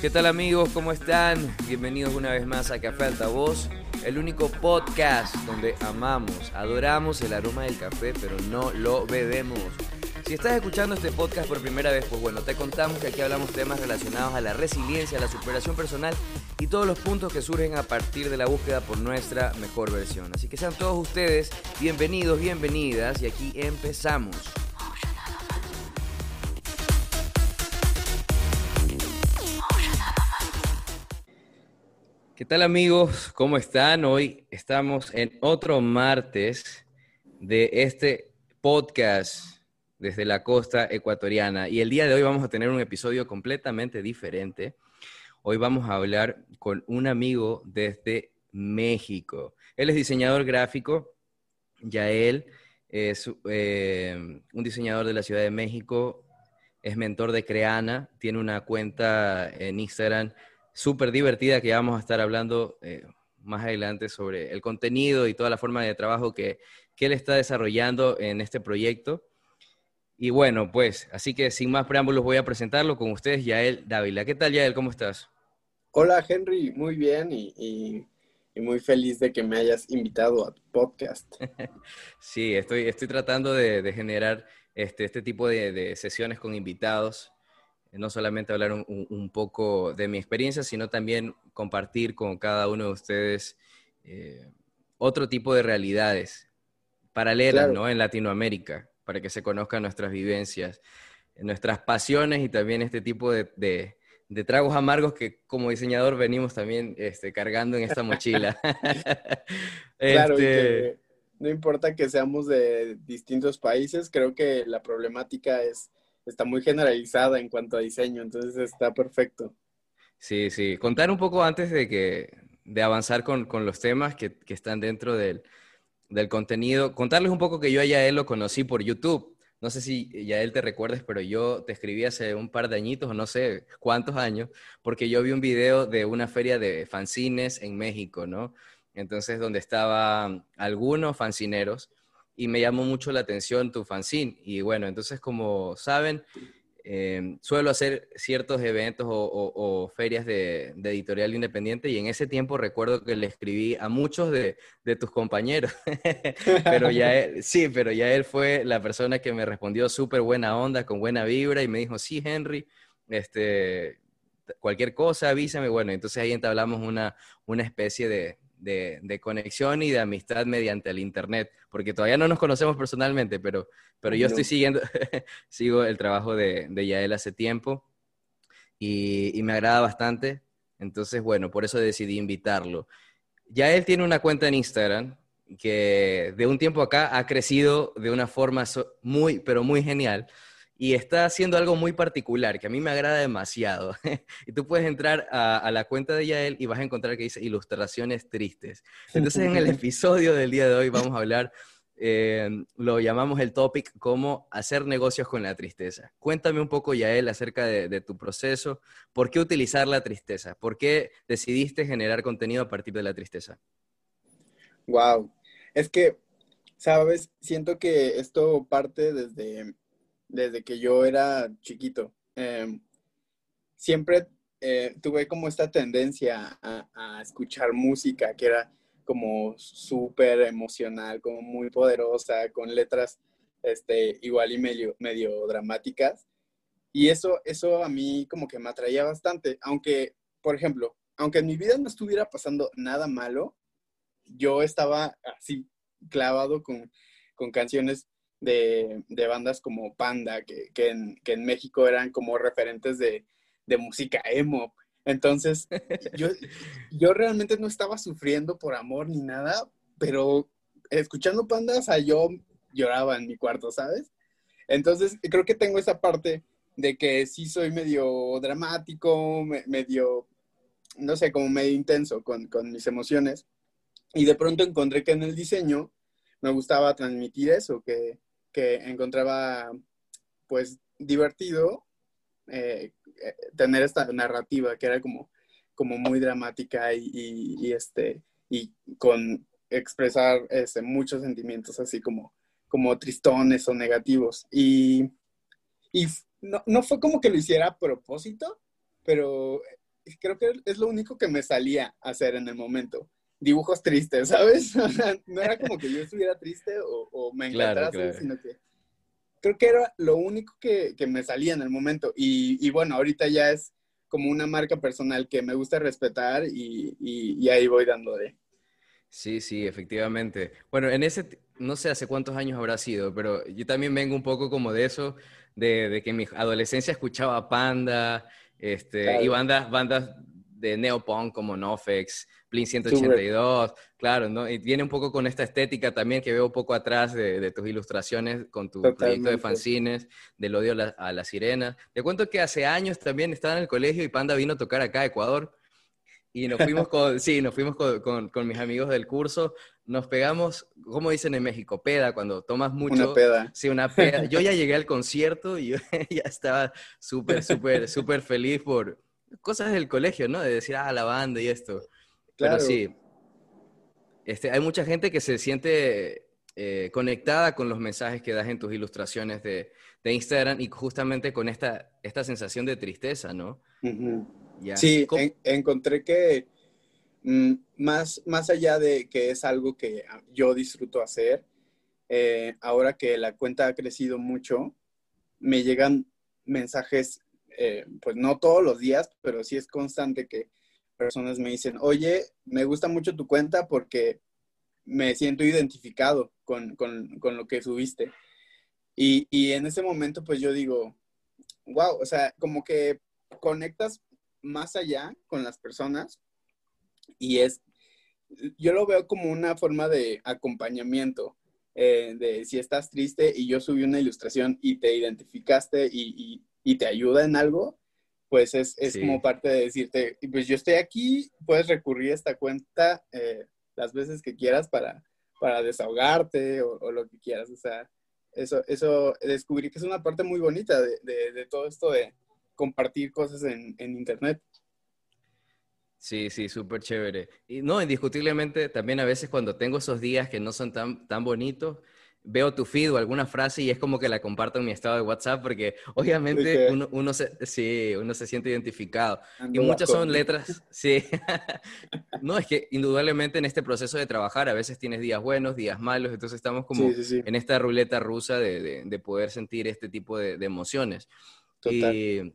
¿Qué tal amigos? ¿Cómo están? Bienvenidos una vez más a Café Altavoz, el único podcast donde amamos, adoramos el aroma del café, pero no lo bebemos. Si estás escuchando este podcast por primera vez, pues bueno, te contamos que aquí hablamos temas relacionados a la resiliencia, a la superación personal y todos los puntos que surgen a partir de la búsqueda por nuestra mejor versión. Así que sean todos ustedes bienvenidos, bienvenidas y aquí empezamos. ¿Qué tal amigos? ¿Cómo están? Hoy estamos en otro martes de este podcast desde la costa ecuatoriana y el día de hoy vamos a tener un episodio completamente diferente. Hoy vamos a hablar con un amigo desde México. Él es diseñador gráfico, ya él es eh, un diseñador de la Ciudad de México, es mentor de Creana, tiene una cuenta en Instagram súper divertida que vamos a estar hablando eh, más adelante sobre el contenido y toda la forma de trabajo que, que él está desarrollando en este proyecto. Y bueno, pues, así que sin más preámbulos voy a presentarlo con ustedes, Yael Dávila. ¿Qué tal, Yael? ¿Cómo estás? Hola, Henry. Muy bien y, y, muy feliz de que me hayas invitado a tu podcast. sí, estoy, estoy tratando de, de generar este, este tipo de, de, sesiones con invitados no solamente hablar un, poco de mi experiencia, sino también compartir con cada uno de ustedes eh, otro tipo de realidades paralelas ¿no? en Latinoamérica, para que se conozcan nuestras vivencias, nuestras pasiones y también este tipo de, tragos amargos que como diseñador venimos también este, cargando en esta mochila. claro, este no importa que seamos de distintos países, creo que la problemática es está muy generalizada en cuanto a diseño, entonces está perfecto. Sí, sí. Contar un poco antes de que de avanzar con, con los temas que, que están dentro del, del, contenido. Contarles un poco que yo a Yael lo conocí por YouTube. No sé si Yael te recuerdes, pero yo te escribí hace un par de añitos, o no sé cuántos años, porque yo vi un video de una feria de fanzines en México, ¿no? Entonces, donde estaban algunos fanzineros y me llamó mucho la atención tu fanzine. Y bueno, entonces como saben, eh, suelo hacer ciertos eventos o, ferias de, editorial independiente y en ese tiempo recuerdo que le escribí a muchos de, tus compañeros, pero ya él, sí, pero ya él fue la persona que me respondió súper buena onda, con buena vibra y me dijo, sí, Henry, este, cualquier cosa avísame, bueno, entonces ahí entablamos una, una especie de, de, conexión y de amistad mediante el Internet, porque todavía no nos conocemos personalmente, pero, pero yo estoy siguiendo, sigo el trabajo de, de Yael hace tiempo y, y, me agrada bastante. Entonces, bueno, por eso decidí invitarlo. Yael tiene una cuenta en Instagram que de un tiempo acá ha crecido de una forma muy, pero muy genial y está haciendo algo muy particular que a mí me agrada demasiado. y tú puedes entrar a, la cuenta de Yael y vas a encontrar que dice ilustraciones tristes. Entonces en el episodio del día de hoy vamos a hablar, eh, lo llamamos el topic como hacer negocios con la tristeza. Cuéntame un poco, Yael, acerca de, de tu proceso. ¿Por qué utilizar la tristeza? ¿Por qué decidiste generar contenido a partir de la tristeza? Wow. Es que, sabes, siento que esto parte desde desde que yo era chiquito. Em, siempre eh, tuve como esta tendencia a, escuchar música que era como súper emocional, como muy poderosa, con letras este, igual y medio, medio dramáticas. Y eso, eso a mí como que me atraía bastante, aunque, por ejemplo, aunque en mi vida no estuviera pasando nada malo, yo estaba así clavado con, con canciones de, bandas como Panda, que, en, México eran como referentes de, música emo. Entonces, yo, yo realmente no estaba sufriendo por amor ni nada, pero escuchando Panda, o sea, yo lloraba en mi cuarto, ¿sabes? Entonces, creo que tengo esa parte de que sí soy medio dramático, medio, no sé, como medio intenso con, con mis emociones. Y de pronto encontré que en el diseño me gustaba transmitir eso, que, que encontraba pues divertido eh, eh, tener esta narrativa que era como como muy dramática y, este, y con expresar este, muchos sentimientos así como, como tristones o negativos. Y, y no, no fue como que lo hiciera a propósito, pero creo que es lo único que me salía a hacer en el momento. Dibujos tristes, ¿sabes? no era como que yo estuviera triste o, me encantara, sino que creo que era lo único que, me salía en el momento. Y, bueno, ahorita ya es como una marca personal que me gusta respetar y, ahí voy dando de. Sí, sí, efectivamente. Bueno, en ese, no sé hace cuántos años habrá sido, pero yo también vengo un poco como de eso, de, de que en mi adolescencia escuchaba Panda, este, y bandas, bandas de neopunk como Nofex, Blink 182, claro, ¿no? Y viene un poco con esta estética también que veo un poco atrás de, tus ilustraciones con tu proyecto de fanzines, del odio a la, sirena. Te cuento que hace años también estaba en el colegio y Panda vino a tocar acá a Ecuador y nos fuimos con, sí, nos fuimos con, con, mis amigos del curso, nos pegamos, como dicen en México, peda, cuando tomas mucho. Una peda. Sí, una peda. Yo ya llegué al concierto y yo ya estaba súper, súper, súper feliz por cosas del colegio, ¿no? De decir, ah, la banda y esto. Claro. Pero sí, este, hay mucha gente que se siente eh, conectada con los mensajes que das en tus ilustraciones de, de Instagram y justamente con esta, esta sensación de tristeza, ¿no? Sí, encontré que mm, más, más allá de que es algo que yo disfruto hacer, eh, ahora que la cuenta ha crecido mucho, me llegan mensajes, eh, pues no todos los días, pero sí es constante que personas me dicen, oye, me gusta mucho tu cuenta porque me siento identificado con, lo que subiste. Y, y, en ese momento, pues yo digo, wow, o sea, como que conectas más allá con las personas y es, yo lo veo como una forma de acompañamiento, eh, de si estás triste y yo subí una ilustración y te identificaste y, te ayuda en algo, pues es, como parte de decirte, pues yo estoy aquí, puedes recurrir a esta cuenta eh, las veces que quieras para, para desahogarte o, lo que quieras. O sea, eso, eso descubrí que es una parte muy bonita de todo esto de, compartir cosas en, internet. Sí, sí, súper chévere. Y no, indiscutiblemente, también a veces cuando tengo esos días que no son tan, tan bonitos, veo tu feed o alguna frase y es como que la comparto en mi estado de WhatsApp porque obviamente uno, se, sí, uno se siente identificado. y muchas son letras, sí. no, es que indudablemente en este proceso de trabajar a veces tienes días buenos, días malos, entonces estamos como en esta ruleta rusa de, poder sentir este tipo de, emociones. Total.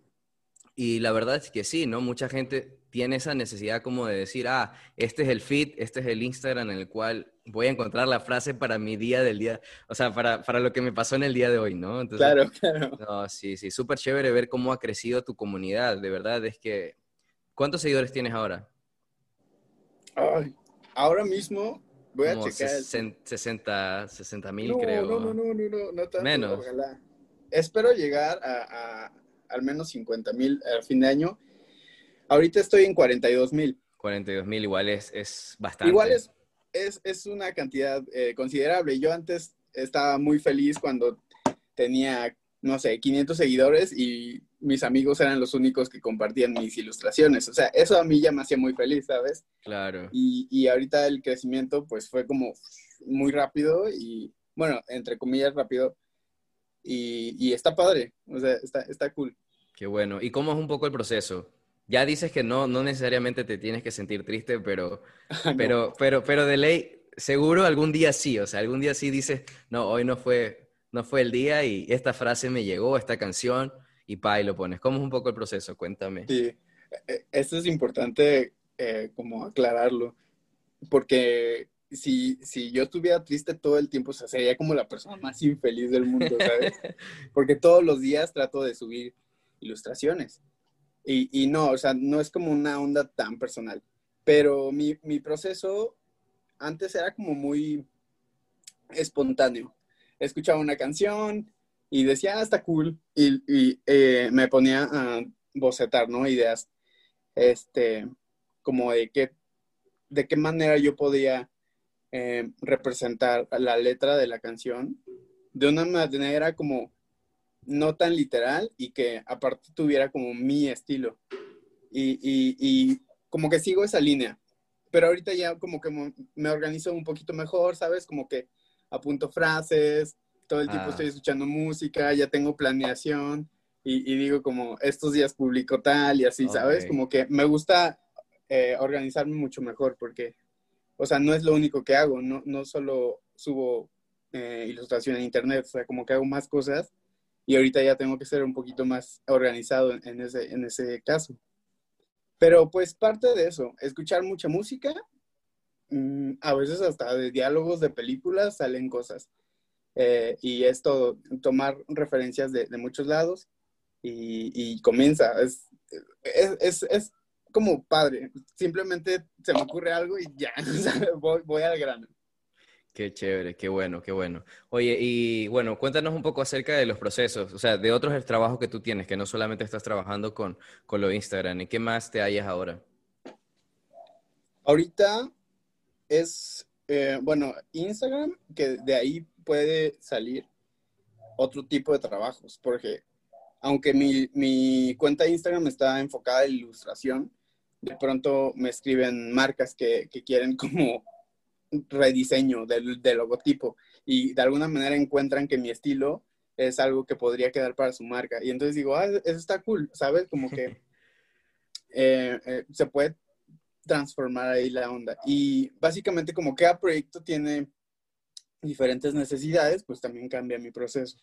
Y la verdad es que sí, ¿no? Mucha gente tiene esa necesidad como de decir, ah, este es el feed, este es el Instagram en el cual voy a encontrar la frase para mi día del día, o sea, para, para lo que me pasó en el día de hoy, ¿no? claro, claro. No, sí, sí, súper chévere ver cómo ha crecido tu comunidad, de verdad, es que, ¿cuántos seguidores tienes ahora? Ay, ahora mismo voy a checar. 60 mil, creo. No, no, no, no, no, no tanto, Menos. Ojalá. Espero llegar a al menos 50 mil al fin de año. Ahorita estoy en 42 mil. 42 mil igual es, es bastante. Igual es, es, una cantidad eh, considerable. Yo antes estaba muy feliz cuando tenía, no sé, 500 seguidores y mis amigos eran los únicos que compartían mis ilustraciones. O sea, eso a mí ya me hacía muy feliz, ¿sabes? Claro. Y, y ahorita el crecimiento pues fue como muy rápido y, bueno, entre comillas rápido, y, está padre, o sea, está, está cool. Qué bueno. ¿Y cómo es un poco el proceso? Ya dices que no, no necesariamente te tienes que sentir triste, pero, pero, pero, pero de ley, seguro algún día sí, o sea, algún día sí dices, no, hoy no fue, no fue el día y esta frase me llegó, esta canción, y pa, y lo pones. ¿Cómo es un poco el proceso? Cuéntame. Sí, e, e, esto es importante eh, como aclararlo, porque si, si yo estuviera triste todo el tiempo, o sea, sería como la persona más infeliz del mundo, ¿sabes? Porque todos los días trato de subir ilustraciones. Y, y no, o sea, no es como una onda tan personal. Pero mi, mi proceso antes era como muy espontáneo. Escuchaba una canción y decía, ah, está cool. Y, eh, me ponía a bocetar, ¿no? Ideas, este, como de qué, de qué manera yo podía eh, representar la letra de la canción de una manera como no tan literal y que aparte tuviera como mi estilo. Y, como que sigo esa línea. Pero ahorita ya como que me organizo un poquito mejor, ¿sabes? Como que apunto frases, todo el tiempo ah. estoy escuchando música, ya tengo planeación y, digo como estos días publico tal y así, ¿sabes? Como que me gusta eh, organizarme mucho mejor porque, o sea, no es lo único que hago, no, no solo subo eh, ilustración en internet, o sea, como que hago más cosas y ahorita ya tengo que ser un poquito más organizado en ese, en ese caso. Pero pues parte de eso, escuchar mucha música, mm, a veces hasta de diálogos de películas salen cosas. Eh, y es todo, tomar referencias de, muchos lados y, comienza. Es, es, es, como padre, simplemente se me ocurre algo y ya, voy al grano. Qué chévere, qué bueno, qué bueno. Oye, y bueno, cuéntanos un poco acerca de los procesos, o sea, de otros trabajos que tú tienes, que no solamente estás trabajando con, con lo Instagram. ¿Y qué más te hallas ahora? Ahorita es, eh, bueno, Instagram, que de ahí puede salir otro tipo de trabajos, porque aunque mi, mi cuenta de Instagram está enfocada en ilustración, de pronto me escriben marcas que, que quieren como rediseño del, logotipo y de alguna manera encuentran que mi estilo es algo que podría quedar para su marca. Y entonces digo, ah, eso está cool, ¿sabes? Como que eh, eh, se puede transformar ahí la onda. Y básicamente como cada proyecto tiene diferentes necesidades, pues también cambia mi proceso.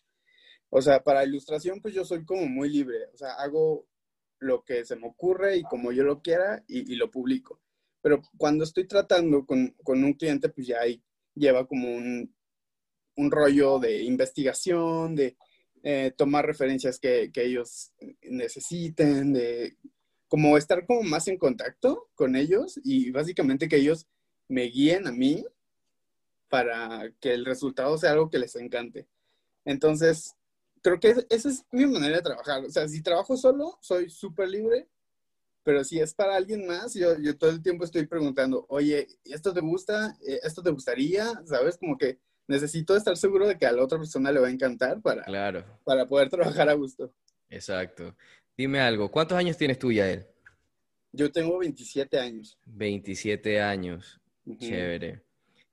O sea, para ilustración, pues yo soy como muy libre. O sea, hago lo que se me ocurre y como yo lo quiera y lo publico. Pero cuando estoy tratando con, un cliente, pues ya ahí lleva como un, rollo de investigación, de eh, tomar referencias que, ellos necesiten, de como estar como más en contacto con ellos y básicamente que ellos me guíen a mí para que el resultado sea algo que les encante. Entonces, creo que esa es mi manera de trabajar. O sea, si trabajo solo, soy súper libre pero si es para alguien más, yo, yo todo el tiempo estoy preguntando, oye, ¿esto te gusta? Eh, ¿Esto te gustaría? ¿Sabes? Como que necesito estar seguro de que a la otra persona le va a encantar para, claro. para poder trabajar a gusto. Exacto. Dime algo, ¿cuántos años tienes tú, Yael? Yo tengo 27 años. 27 años. Chévere.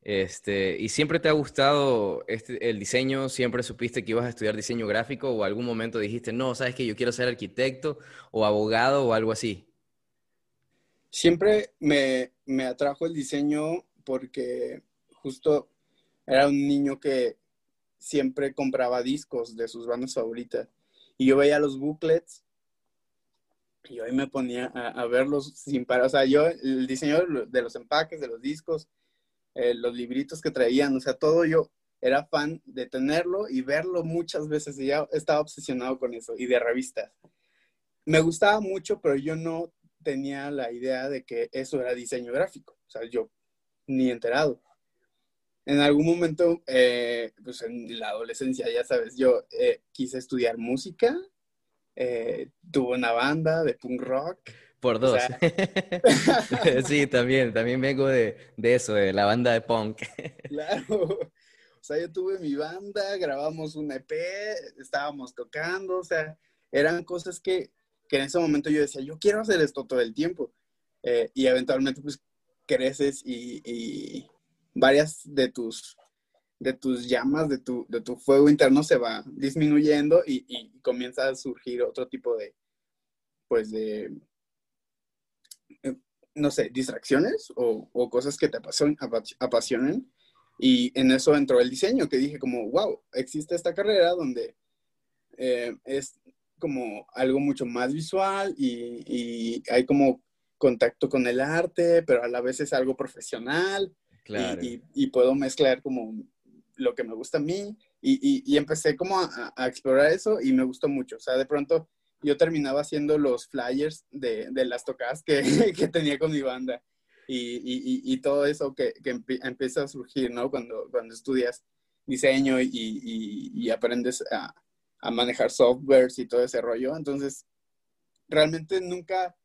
Este, ¿Y siempre te ha gustado este, el diseño? ¿Siempre supiste que ibas a estudiar diseño gráfico o algún momento dijiste, no, sabes que yo quiero ser arquitecto o abogado o algo así? Siempre me, atrajo el diseño porque justo era un niño que siempre compraba discos de sus bandas favoritas. Y yo veía los booklets y yo ahí me ponía a, verlos sin parar. O sea, yo, el diseño de los empaques, de los discos, eh, los libritos que traían, o sea, todo yo era fan de tenerlo y verlo muchas veces y ya estaba obsesionado con eso y de revistas. Me gustaba mucho, pero yo no tenía la idea de que eso era diseño gráfico. O sea, yo ni enterado. En algún momento, eh, pues en la adolescencia, ya sabes, yo eh, quise estudiar música, eh, tuve una banda de punk rock. Por dos. sí, también, también vengo de, de, eso, de la banda de punk. claro. O sea, yo tuve mi banda, grabamos un EP, estábamos tocando, o sea, eran cosas que que en ese momento yo decía, yo quiero hacer esto todo el tiempo. Eh, y eventualmente pues creces y, varias de tus, de tus llamas, de tu, de tu fuego interno se va disminuyendo y, comienza a surgir otro tipo de, pues de, eh, no sé, distracciones o, cosas que te apasionen, apasionen. Y en eso entró el diseño, que dije como, wow, existe esta carrera donde eh, es como algo mucho más visual y, hay como contacto con el arte, pero a la vez es algo profesional. Y, puedo mezclar como lo que me gusta a mí. Y, empecé como a, explorar eso y me gustó mucho. O sea, de pronto yo terminaba haciendo los flyers de, las tocadas que, que, tenía con mi banda. Y, todo eso que, que, empieza a surgir, ¿no? Cuando, cuando estudias diseño y aprendes a, a manejar softwares y todo ese rollo. Entonces, realmente nunca,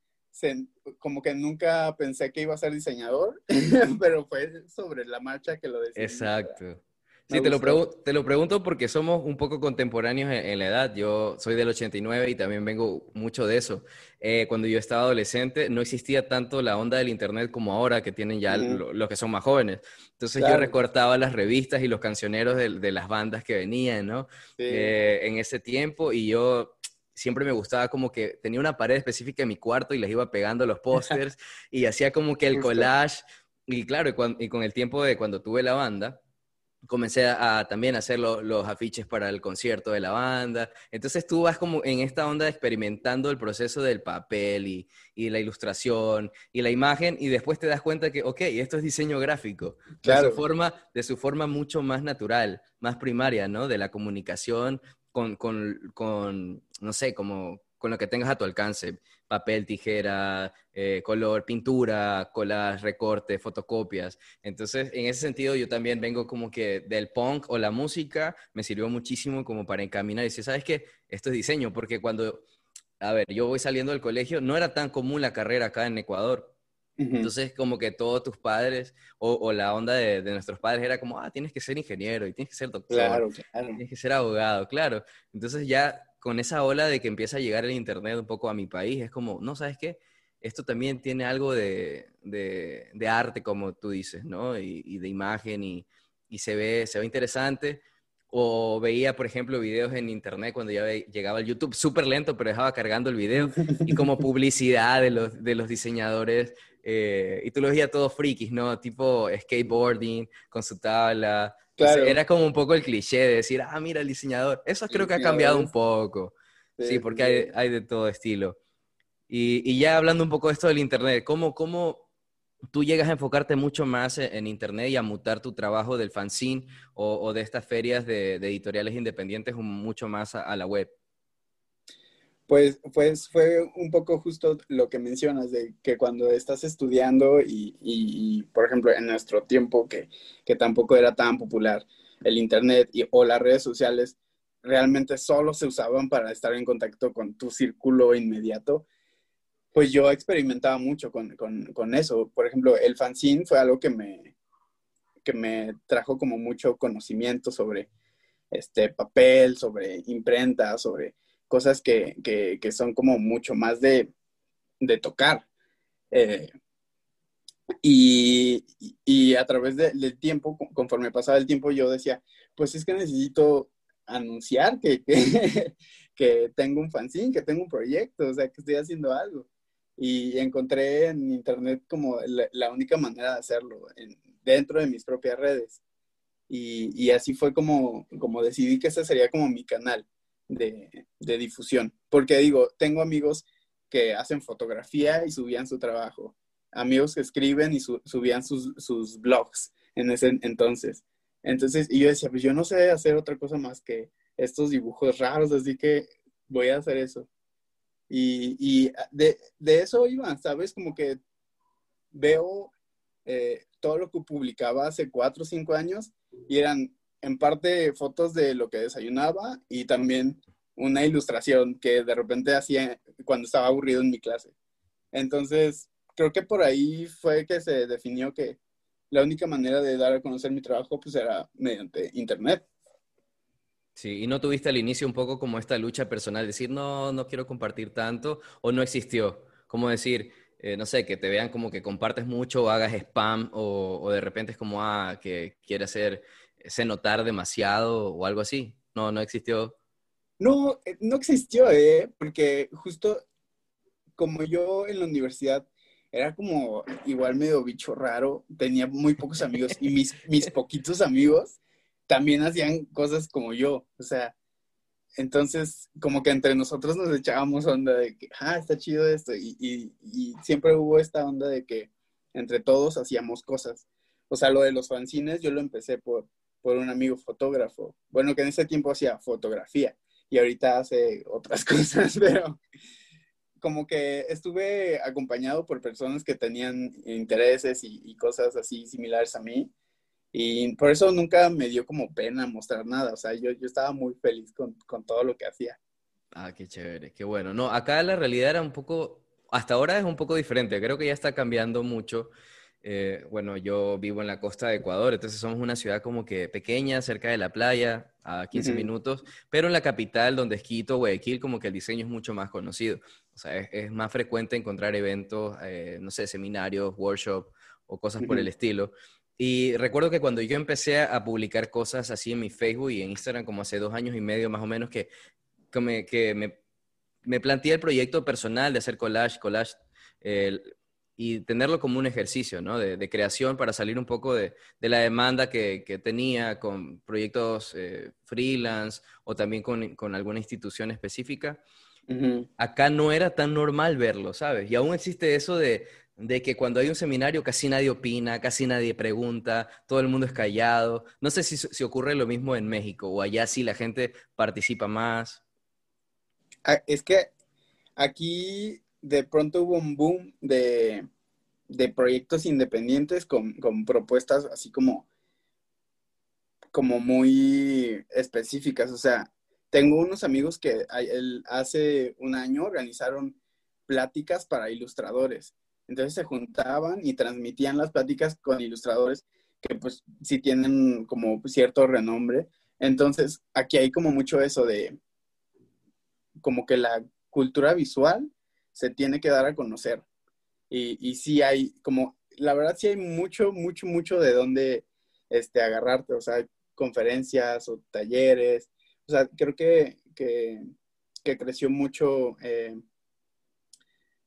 como que nunca pensé que iba a ser diseñador, pero fue sobre la marcha que lo decidí. Exacto. Sí, te lo, te lo, pregunto porque somos un poco contemporáneos en, la edad. Yo soy del 89 y también vengo mucho de eso. Eh, cuando yo estaba adolescente no existía tanto la onda del Internet como ahora, que tienen ya los que son más jóvenes. Entonces yo recortaba las revistas y los cancioneros de, las bandas que venían, ¿no? Eh, en ese tiempo y yo siempre me gustaba como que tenía una pared específica en mi cuarto y les iba pegando los pósters y hacía como que el collage. Y claro, y con el tiempo de cuando tuve la banda, comencé a, también hacer los afiches para el concierto de la banda. Entonces tú vas como en esta onda experimentando el proceso del papel y, y, la ilustración y la imagen y después te das cuenta que, ok, esto es diseño gráfico. De, su forma, de su forma mucho más natural, más primaria, ¿no? De la comunicación con, con, con no sé, como con lo que tengas a tu alcance papel, tijera, eh, color, pintura, colas, recortes, fotocopias. Entonces, en ese sentido, yo también vengo como que del punk o la música me sirvió muchísimo como para encaminar y decir, ¿sabes qué? Esto es diseño, porque cuando, a ver, yo voy saliendo del colegio, no era tan común la carrera acá en Ecuador. Entonces, como que todos tus padres o, la onda de, nuestros padres era como, ah, tienes que ser ingeniero y tienes que ser doctor, claro, claro. tienes que ser abogado, claro. Entonces ya con esa ola de que empieza a llegar el Internet un poco a mi país, es como, no, ¿sabes qué? Esto también tiene algo de, arte, como tú dices, ¿no? Y, de imagen y, se, ve, se ve interesante. O veía, por ejemplo, videos en internet cuando ya llegaba al YouTube, súper lento, pero dejaba cargando el video, y como publicidad de los, diseñadores, eh, y tú los veías todos frikis, ¿no? Tipo skateboarding, con su tabla, era como un poco el cliché de decir, ah, mira el diseñador. Eso creo que ha cambiado un poco. Sí, porque hay, hay, de todo estilo. Y, y, ya hablando un poco de esto del Internet, ¿cómo, cómo tú llegas a enfocarte mucho más en, Internet y a mutar tu trabajo del fanzine o, o de estas ferias de, de, editoriales independientes mucho más a la web? Pues, pues fue un poco justo lo que mencionas, de que cuando estás estudiando y, por ejemplo, en nuestro tiempo, que, que, tampoco era tan popular el Internet y, o las redes sociales, realmente solo se usaban para estar en contacto con tu círculo inmediato, pues yo experimentaba mucho con, con, con eso. Por ejemplo, el fanzine fue algo que me, que me trajo como mucho conocimiento sobre este papel, sobre imprenta, sobre cosas que, que, son como mucho más de, de tocar. Eh, y, y, a través del tiempo, conforme pasaba el tiempo, yo decía, pues es que necesito anunciar que, que, tengo un fanzine, que tengo un proyecto, o sea, que estoy haciendo algo. Y encontré en internet como la, única manera de hacerlo, dentro de mis propias redes. Y, y, así fue como, como decidí que ese sería como mi canal de, difusión. Porque digo, tengo amigos que hacen fotografía y subían su trabajo, amigos que escriben y subían sus, blogs en ese entonces. Entonces, y yo decía, pues yo no sé hacer otra cosa más que estos dibujos raros, así que voy a hacer eso. Y, de, eso iba, ¿sabes? Como que veo eh, todo lo que publicaba hace cuatro o cinco años y eran en parte fotos de lo que desayunaba y también una ilustración que de repente hacía cuando estaba aburrido en mi clase. Entonces, creo que por ahí fue que se definió que la única manera de dar a conocer mi trabajo pues era mediante internet. Sí, y no tuviste al inicio un poco como esta lucha personal, decir, no, no quiero compartir tanto, o no existió, como decir, eh, no sé, que te vean como que compartes mucho o hagas spam, o, o de repente es como, ah, que quiere hacer se notar demasiado o algo así? No, no existió. No, eh, no existió, ¿eh? Porque justo como yo en la universidad era como igual medio bicho raro, tenía muy pocos amigos y mis, mis poquitos amigos también hacían cosas como yo, o sea, entonces como que entre nosotros nos echábamos onda de que, ah, está chido esto, y, y, y siempre hubo esta onda de que entre todos hacíamos cosas. O sea, lo de los fanzines yo lo empecé por, por un amigo fotógrafo. Bueno, que en ese tiempo hacía fotografía y ahorita hace otras cosas, pero como que estuve acompañado por personas que tenían intereses y, cosas así similares a mí. Y por eso nunca me dio como pena mostrar nada. O sea, yo, yo estaba muy feliz con, con todo lo que hacía. Ah, qué chévere, qué bueno. No, acá la realidad era un poco, hasta ahora es un poco diferente. Creo que ya está cambiando mucho eh, bueno, yo vivo en la costa de Ecuador, entonces somos una ciudad como que pequeña, cerca de la playa, a 15 minutos, pero en la capital, donde es Quito, Guayaquil, como que el diseño es mucho más conocido. O sea, es, más frecuente encontrar eventos, eh, no sé, seminarios, workshops o cosas por el estilo. Y recuerdo que cuando yo empecé a publicar cosas así en mi Facebook y en Instagram, como hace dos años y medio más o menos, que, que, me, que me, me planteé el proyecto personal de hacer collage, collage, y tenerlo como un ejercicio ¿no? de, creación para salir un poco de, la demanda que, tenía con proyectos eh, freelance o también con, alguna institución específica. Acá no era tan normal verlo, ¿sabes? Y aún existe eso de, que cuando hay un seminario casi nadie opina, casi nadie pregunta, todo el mundo es callado. No sé si, si ocurre lo mismo en México o allá sí la gente participa más. Ah, es que aquí de pronto hubo un boom de, proyectos independientes con, propuestas así como, como muy específicas. O sea, tengo unos amigos que hace un año organizaron pláticas para ilustradores. Entonces se juntaban y transmitían las pláticas con ilustradores que pues sí tienen como cierto renombre. Entonces aquí hay como mucho eso de como que la cultura visual se tiene que dar a conocer. Y, y sí hay, como, la verdad sí hay mucho, mucho, mucho de dónde este, agarrarte, o sea, conferencias o talleres. O sea, creo que, que, creció mucho eh,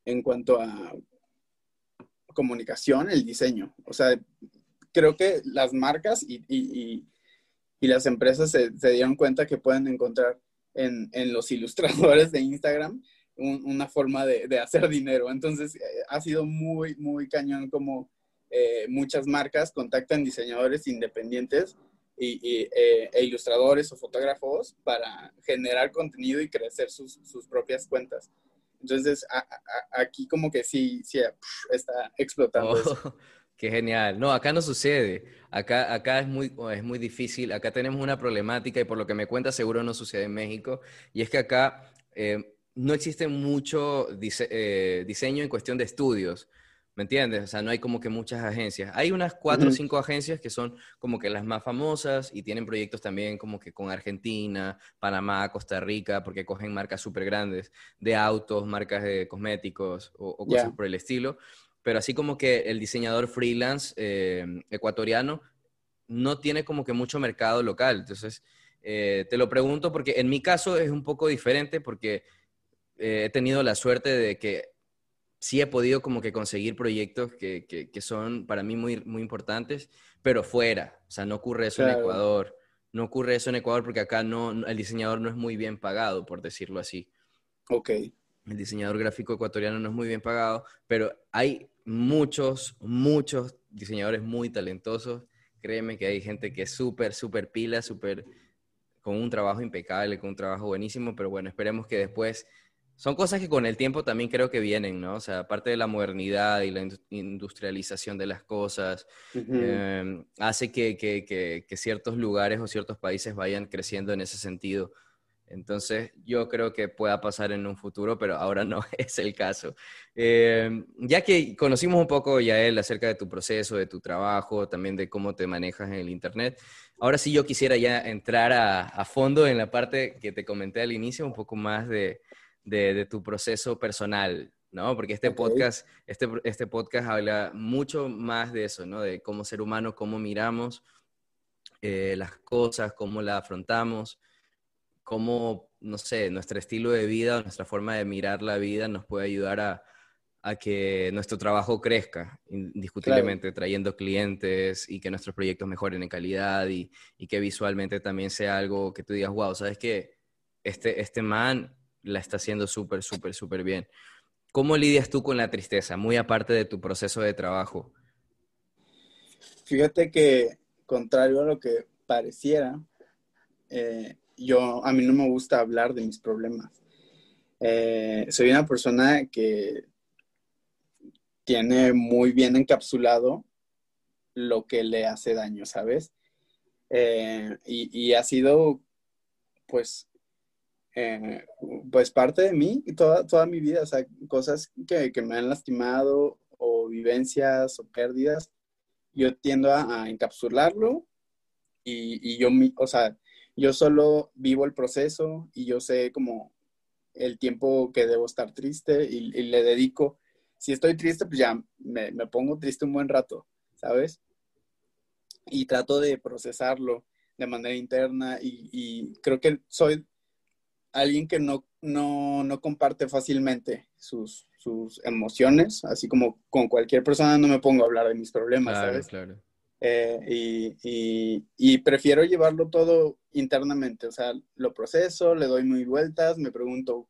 en cuanto a comunicación, el diseño. O sea, creo que las marcas y, y, y las empresas se, se, dieron cuenta que pueden encontrar en, en los ilustradores de Instagram una forma de, hacer dinero. Entonces, eh, ha sido muy, muy cañón como eh, muchas marcas contactan diseñadores independientes y, eh, e ilustradores o fotógrafos para generar contenido y crecer sus, propias cuentas. Entonces, aquí como que sí, sí está explotando. Oh, qué genial. No, acá no sucede. Acá, acá es, muy, es muy difícil. Acá tenemos una problemática y por lo que me cuenta seguro no sucede en México. Y es que acá no existe mucho eh, diseño en cuestión de estudios, ¿me entiendes? O sea, no hay como que muchas agencias. Hay unas cuatro o cinco agencias que son como que las más famosas y tienen proyectos también como que con Argentina, Panamá, Costa Rica, porque cogen marcas súper grandes de autos, marcas de cosméticos o, cosas por el estilo. Pero así como que el diseñador freelance eh, ecuatoriano no tiene como que mucho mercado local. Entonces, eh, te lo pregunto porque en mi caso es un poco diferente porque eh, he tenido la suerte de que sí he podido como que conseguir proyectos que, que, son para mí muy, muy importantes, pero fuera. O sea, no ocurre eso en Ecuador. No ocurre eso en Ecuador porque acá no, el diseñador no es muy bien pagado, por decirlo así. Ok. El diseñador gráfico ecuatoriano no es muy bien pagado, pero hay muchos, muchos diseñadores muy talentosos. Créeme que hay gente que es súper, súper pila, súper con un trabajo impecable, con un trabajo buenísimo, pero bueno, esperemos que después son cosas que con el tiempo también creo que vienen, ¿no? O sea, aparte de la modernidad y la industrialización de las cosas, em, hace que, que, que, ciertos lugares o ciertos países vayan creciendo en ese sentido. Entonces, yo creo que pueda pasar en un futuro, pero ahora no es el caso. Em, ya que conocimos un poco, Yael, acerca de tu proceso, de tu trabajo, también de cómo te manejas en el Internet, ahora sí yo quisiera ya entrar a, a fondo en la parte que te comenté al inicio, un poco más de de, tu proceso personal, ¿no? Porque este, podcast, este, este podcast habla mucho más de eso, ¿no? De cómo ser humano, cómo miramos eh, las cosas, cómo las afrontamos, cómo, no sé, nuestro estilo de vida, nuestra forma de mirar la vida nos puede ayudar a, que nuestro trabajo crezca indiscutiblemente, trayendo clientes y que nuestros proyectos mejoren en calidad y, y, que visualmente también sea algo que tú digas, wow, ¿sabes qué? Este, este man la está haciendo súper, súper, súper bien. ¿Cómo lidias tú con la tristeza, muy aparte de tu proceso de trabajo? Fíjate que, contrario a lo que pareciera, eh, yo, a mí no me gusta hablar de mis problemas. Eh, soy una persona que tiene muy bien encapsulado lo que le hace daño, ¿sabes? Eh, y, ha sido, pues, eh, pues parte de mí toda, toda mi vida, o sea, cosas que, que, me han lastimado o vivencias o pérdidas, yo tiendo a, encapsularlo y, y, yo, o sea, yo solo vivo el proceso y yo sé como el tiempo que debo estar triste y, le dedico. Si estoy triste, pues ya me, me, pongo triste un buen rato, ¿sabes? Y trato de procesarlo de manera interna y, y creo que soy alguien que no, no, no comparte fácilmente sus, sus, emociones, así como con cualquier persona no me pongo a hablar de mis problemas, ¿sabes? Claro. Eh, y, y, y, prefiero llevarlo todo internamente, o sea, lo proceso, le doy muy vueltas, me pregunto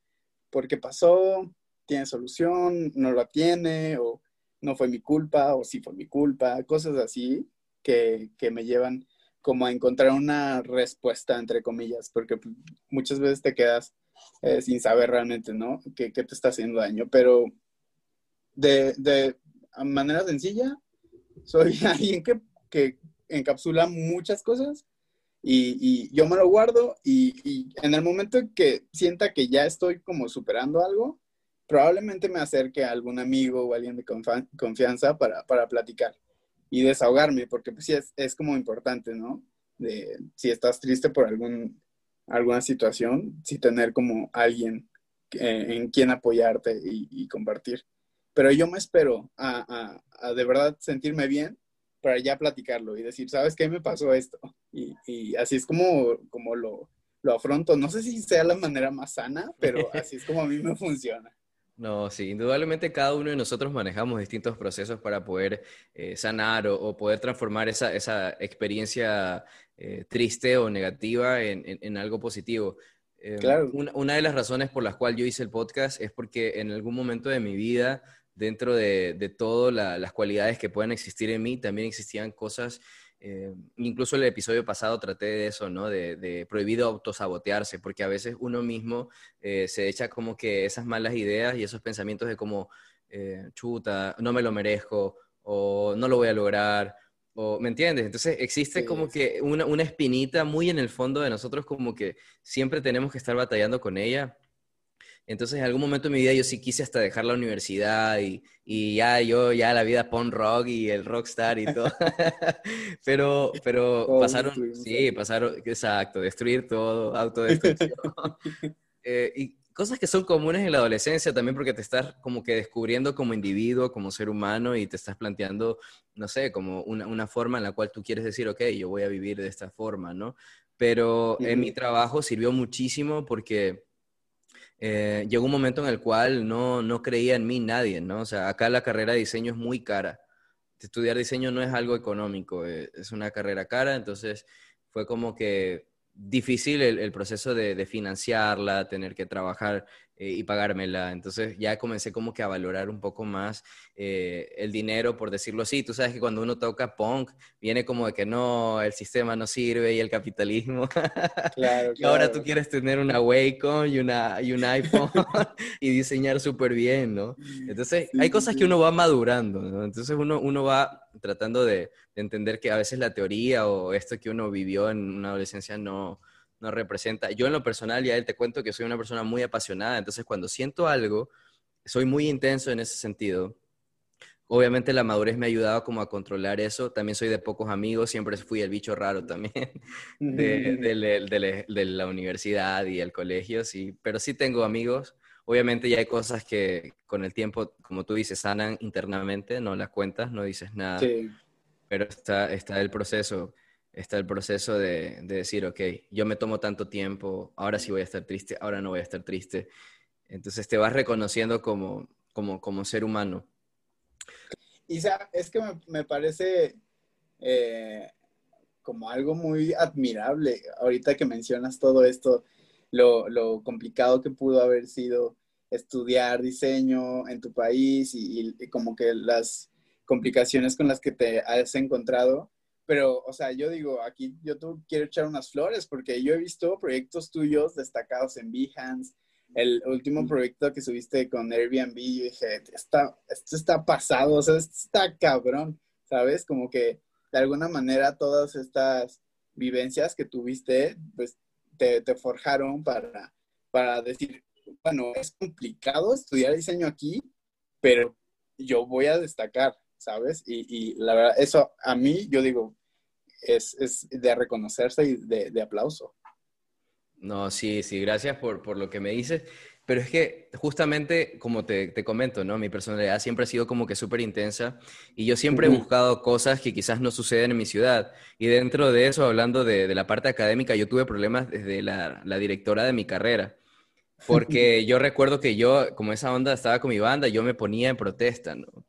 por qué pasó, tiene solución, no la tiene, o no fue mi culpa, o sí fue mi culpa, cosas así que, que me llevan como a encontrar una respuesta, entre comillas, porque pues, muchas veces te quedas eh, sin saber realmente, ¿no? ¿Qué, te está haciendo daño? Pero de, de manera sencilla, soy alguien que, que encapsula muchas cosas y, y, yo me lo guardo y, y, en el momento que sienta que ya estoy como superando algo, probablemente me acerque a algún amigo o alguien de confianza para, para platicar y desahogarme, porque pues sí es, es como importante, ¿no? De, si estás triste por algún, alguna situación, sí tener como alguien en quien apoyarte y, compartir. Pero yo me espero a, a, de verdad sentirme bien para ya platicarlo y decir, ¿sabes qué me pasó esto? Y, y así es como, como lo, lo afronto. No sé si sea la manera más sana, pero así es como a mí me funciona. No, sí, indudablemente cada uno de nosotros manejamos distintos procesos para poder eh, sanar o, poder transformar esa, esa experiencia eh, triste o negativa en, en, algo positivo. Em, claro. Una, una, de las razones por las cuales yo hice el podcast es porque en algún momento de mi vida, dentro de, de todas las cualidades que pueden existir en mí, también existían cosas eh, incluso el episodio pasado traté de eso, ¿no? De, prohibido autosabotearse, porque a veces uno mismo eh, se echa como que esas malas ideas y esos pensamientos de como, eh, chuta, no me lo merezco, o no lo voy a lograr, o, ¿me entiendes? Entonces existe como que una, una espinita muy en el fondo de nosotros, como que siempre tenemos que estar batallando con ella entonces, en algún momento de mi vida yo sí quise hasta dejar la universidad y, y ya yo, ya la vida punk rock y el rockstar y todo. pero pero pasaron, sí, pasaron, exacto, destruir todo, autodestrucción. eh, y cosas que son comunes en la adolescencia también porque te estás como que descubriendo como individuo, como ser humano y te estás planteando, no sé, como una, una forma en la cual tú quieres decir, ok, yo voy a vivir de esta forma, ¿no? Pero en mi trabajo sirvió muchísimo porque eh, llegó un momento en el cual no, no creía en mí nadie, ¿no? O sea, acá la carrera de diseño es muy cara. Estudiar diseño no es algo económico, eh, es una carrera cara, entonces fue como que difícil el, proceso de, de, financiarla, tener que trabajar eh, y pagármela. Entonces ya comencé como que a valorar un poco más eh, el dinero, por decirlo así. Tú sabes que cuando uno toca punk, viene como de que no, el sistema no sirve y el capitalismo. Claro, y ahora tú quieres tener una Wacom y, una, y un iPhone y diseñar súper bien, ¿no? Entonces hay cosas que uno va madurando, ¿no? Entonces uno, uno va tratando de, de entender que a veces la teoría o esto que uno vivió en una adolescencia no no representa. Yo en lo personal, ya él te cuento que soy una persona muy apasionada, entonces cuando siento algo, soy muy intenso en ese sentido. Obviamente la madurez me ha ayudado como a controlar eso. También soy de pocos amigos, siempre fui el bicho raro también de, la universidad y el colegio, sí. Pero sí tengo amigos. Obviamente ya hay cosas que con el tiempo, como tú dices, sanan internamente, no las cuentas, no dices nada. Pero está, está el proceso está el proceso de, decir, ok, yo me tomo tanto tiempo, ahora sí voy a estar triste, ahora no voy a estar triste. Entonces te vas reconociendo como, como, como ser humano. Isa, es que me, parece eh, como algo muy admirable ahorita que mencionas todo esto, lo, complicado que pudo haber sido estudiar diseño en tu país y como que las complicaciones con las que te has encontrado pero, o sea, yo digo, aquí yo tú quiero echar unas flores porque yo he visto proyectos tuyos destacados en Behance. El último proyecto que subiste con Airbnb, yo dije, está, esto está pasado, o sea, esto está cabrón, ¿sabes? Como que de alguna manera todas estas vivencias que tuviste, pues te, te forjaron para, para decir, bueno, es complicado estudiar diseño aquí, pero yo voy a destacar, ¿sabes? Y, la verdad, eso a mí, yo digo, es, de reconocerse y de, aplauso. No, sí, sí, gracias por, por, lo que me dices. Pero es que justamente, como te, te comento, ¿no? Mi personalidad siempre ha sido como que súper intensa y yo siempre he buscado cosas que quizás no suceden en mi ciudad. Y dentro de eso, hablando de, de la parte académica, yo tuve problemas desde la, la directora de mi carrera. Porque yo recuerdo que yo, como esa onda estaba con mi banda, yo me ponía en protesta, ¿no?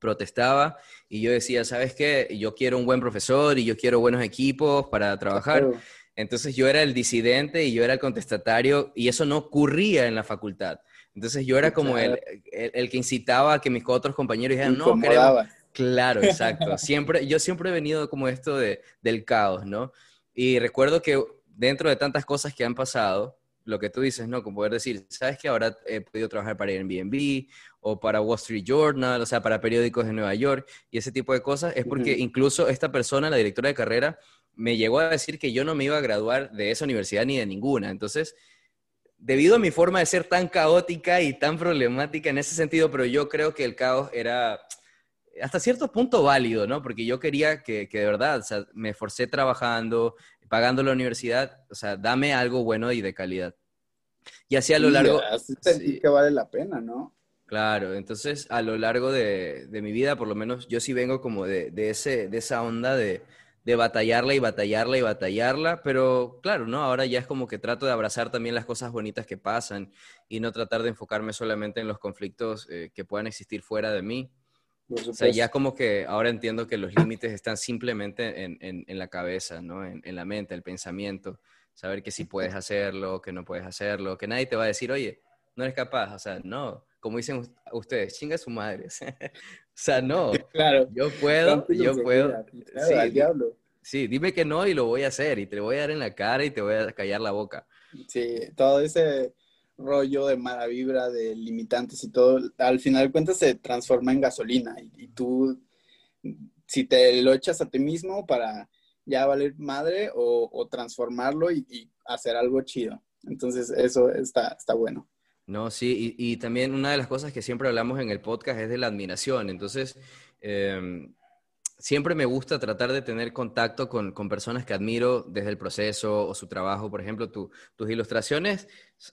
Protestaba y yo decía, ¿sabes qué? Yo quiero un buen profesor y yo quiero buenos equipos para trabajar. Entonces yo era el disidente y yo era el contestatario y eso no ocurría en la facultad. Entonces yo era como el, el, que incitaba a que mis otros compañeros dijeran, no, queremos... Claro, exacto. Siempre, yo siempre he venido como esto de, del caos, ¿no? Y recuerdo que dentro de tantas cosas que han pasado, lo que tú dices, ¿no? Como poder decir, ¿sabes que ahora he podido trabajar para Airbnb o para Wall Street Journal, o sea, para periódicos de Nueva York y ese tipo de cosas? Es porque incluso esta persona, la directora de carrera, me llegó a decir que yo no me iba a graduar de esa universidad ni de ninguna. Entonces, debido a mi forma de ser tan caótica y tan problemática en ese sentido, pero yo creo que el caos era hasta cierto punto válido, ¿no? Porque yo quería que, que de verdad, o sea, me esforcé trabajando, pagando la universidad, o sea, dame algo bueno y de calidad. Y así a lo largo... Sí, que vale la pena, ¿no? Claro, entonces a lo largo de, de mi vida, por lo menos yo sí vengo como de, de ese, de esa onda de, de batallarla y batallarla y batallarla, pero claro, ¿no? Ahora ya es como que trato de abrazar también las cosas bonitas que pasan y no tratar de enfocarme solamente en los conflictos eh, que puedan existir fuera de mí. O sea, ya como que ahora entiendo que los límites están simplemente en, en, la cabeza, ¿no? En, en, la mente, el pensamiento. Saber que sí puedes hacerlo, que no puedes hacerlo, que nadie te va a decir, oye, no eres capaz. O sea, no. Como dicen ustedes, chinga su madre. O sea, no. Claro. Yo puedo, yo puedo. sí, diablo. Sí, dime que no y lo voy a hacer y te lo voy a dar en la cara y te voy a callar la boca. Sí, todo ese rollo de mala vibra, de limitantes y todo, al final de cuentas se transforma en gasolina y, tú, si te lo echas a ti mismo para ya valer madre o, transformarlo y, y, hacer algo chido. Entonces, eso está, está bueno. No, sí, y, también una de las cosas que siempre hablamos en el podcast es de la admiración. Entonces, em, siempre me gusta tratar de tener contacto con, personas que admiro desde el proceso o su trabajo. Por ejemplo, tus ilustraciones